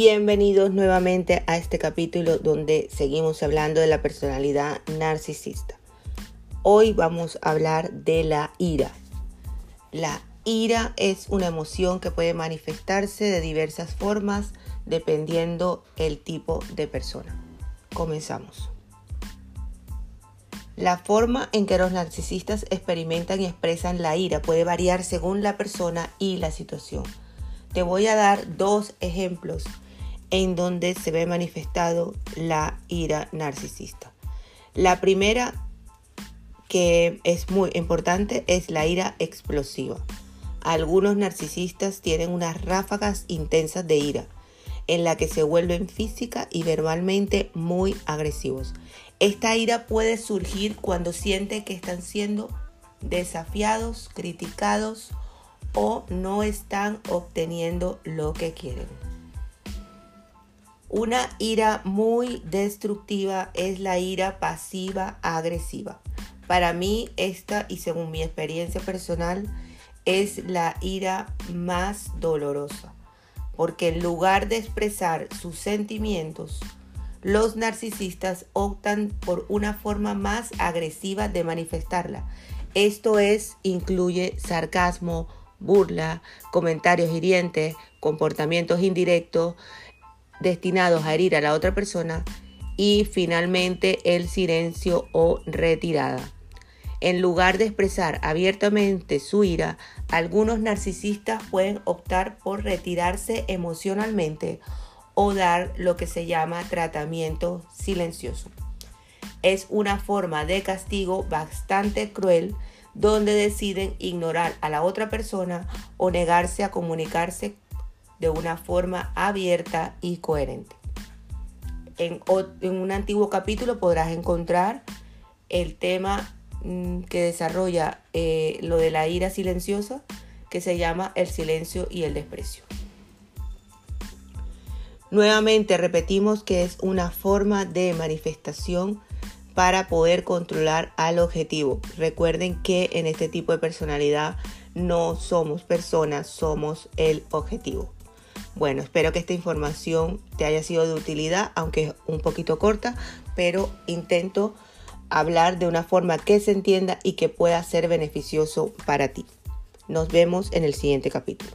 Bienvenidos nuevamente a este capítulo donde seguimos hablando de la personalidad narcisista. Hoy vamos a hablar de la ira. La ira es una emoción que puede manifestarse de diversas formas dependiendo el tipo de persona. Comenzamos. La forma en que los narcisistas experimentan y expresan la ira puede variar según la persona y la situación. Te voy a dar dos ejemplos en donde se ve manifestado la ira narcisista. La primera, que es muy importante, es la ira explosiva. Algunos narcisistas tienen unas ráfagas intensas de ira, en la que se vuelven física y verbalmente muy agresivos. Esta ira puede surgir cuando sienten que están siendo desafiados, criticados o no están obteniendo lo que quieren. Una ira muy destructiva es la ira pasiva agresiva. Para mí esta, y según mi experiencia personal, es la ira más dolorosa, porque en lugar de expresar sus sentimientos, los narcisistas optan por una forma más agresiva de manifestarla. Esto es, incluye sarcasmo, burla, comentarios hirientes, comportamientos indirectos destinados a herir a la otra persona y finalmente el silencio o retirada. En lugar de expresar abiertamente su ira, algunos narcisistas pueden optar por retirarse emocionalmente o dar lo que se llama tratamiento silencioso. Es una forma de castigo bastante cruel donde deciden ignorar a la otra persona o negarse a comunicarse de una forma abierta y coherente. En, un antiguo capítulo podrás encontrar el tema mm, que desarrolla eh, lo de la ira silenciosa, que se llama el silencio y el desprecio. Nuevamente repetimos que es una forma de manifestación para poder controlar al objetivo. Recuerden que en este tipo de personalidad no somos personas, somos el objetivo. Bueno, espero que esta información te haya sido de utilidad, aunque es un poquito corta, pero intento hablar de una forma que se entienda y que pueda ser beneficioso para ti. Nos vemos en el siguiente capítulo.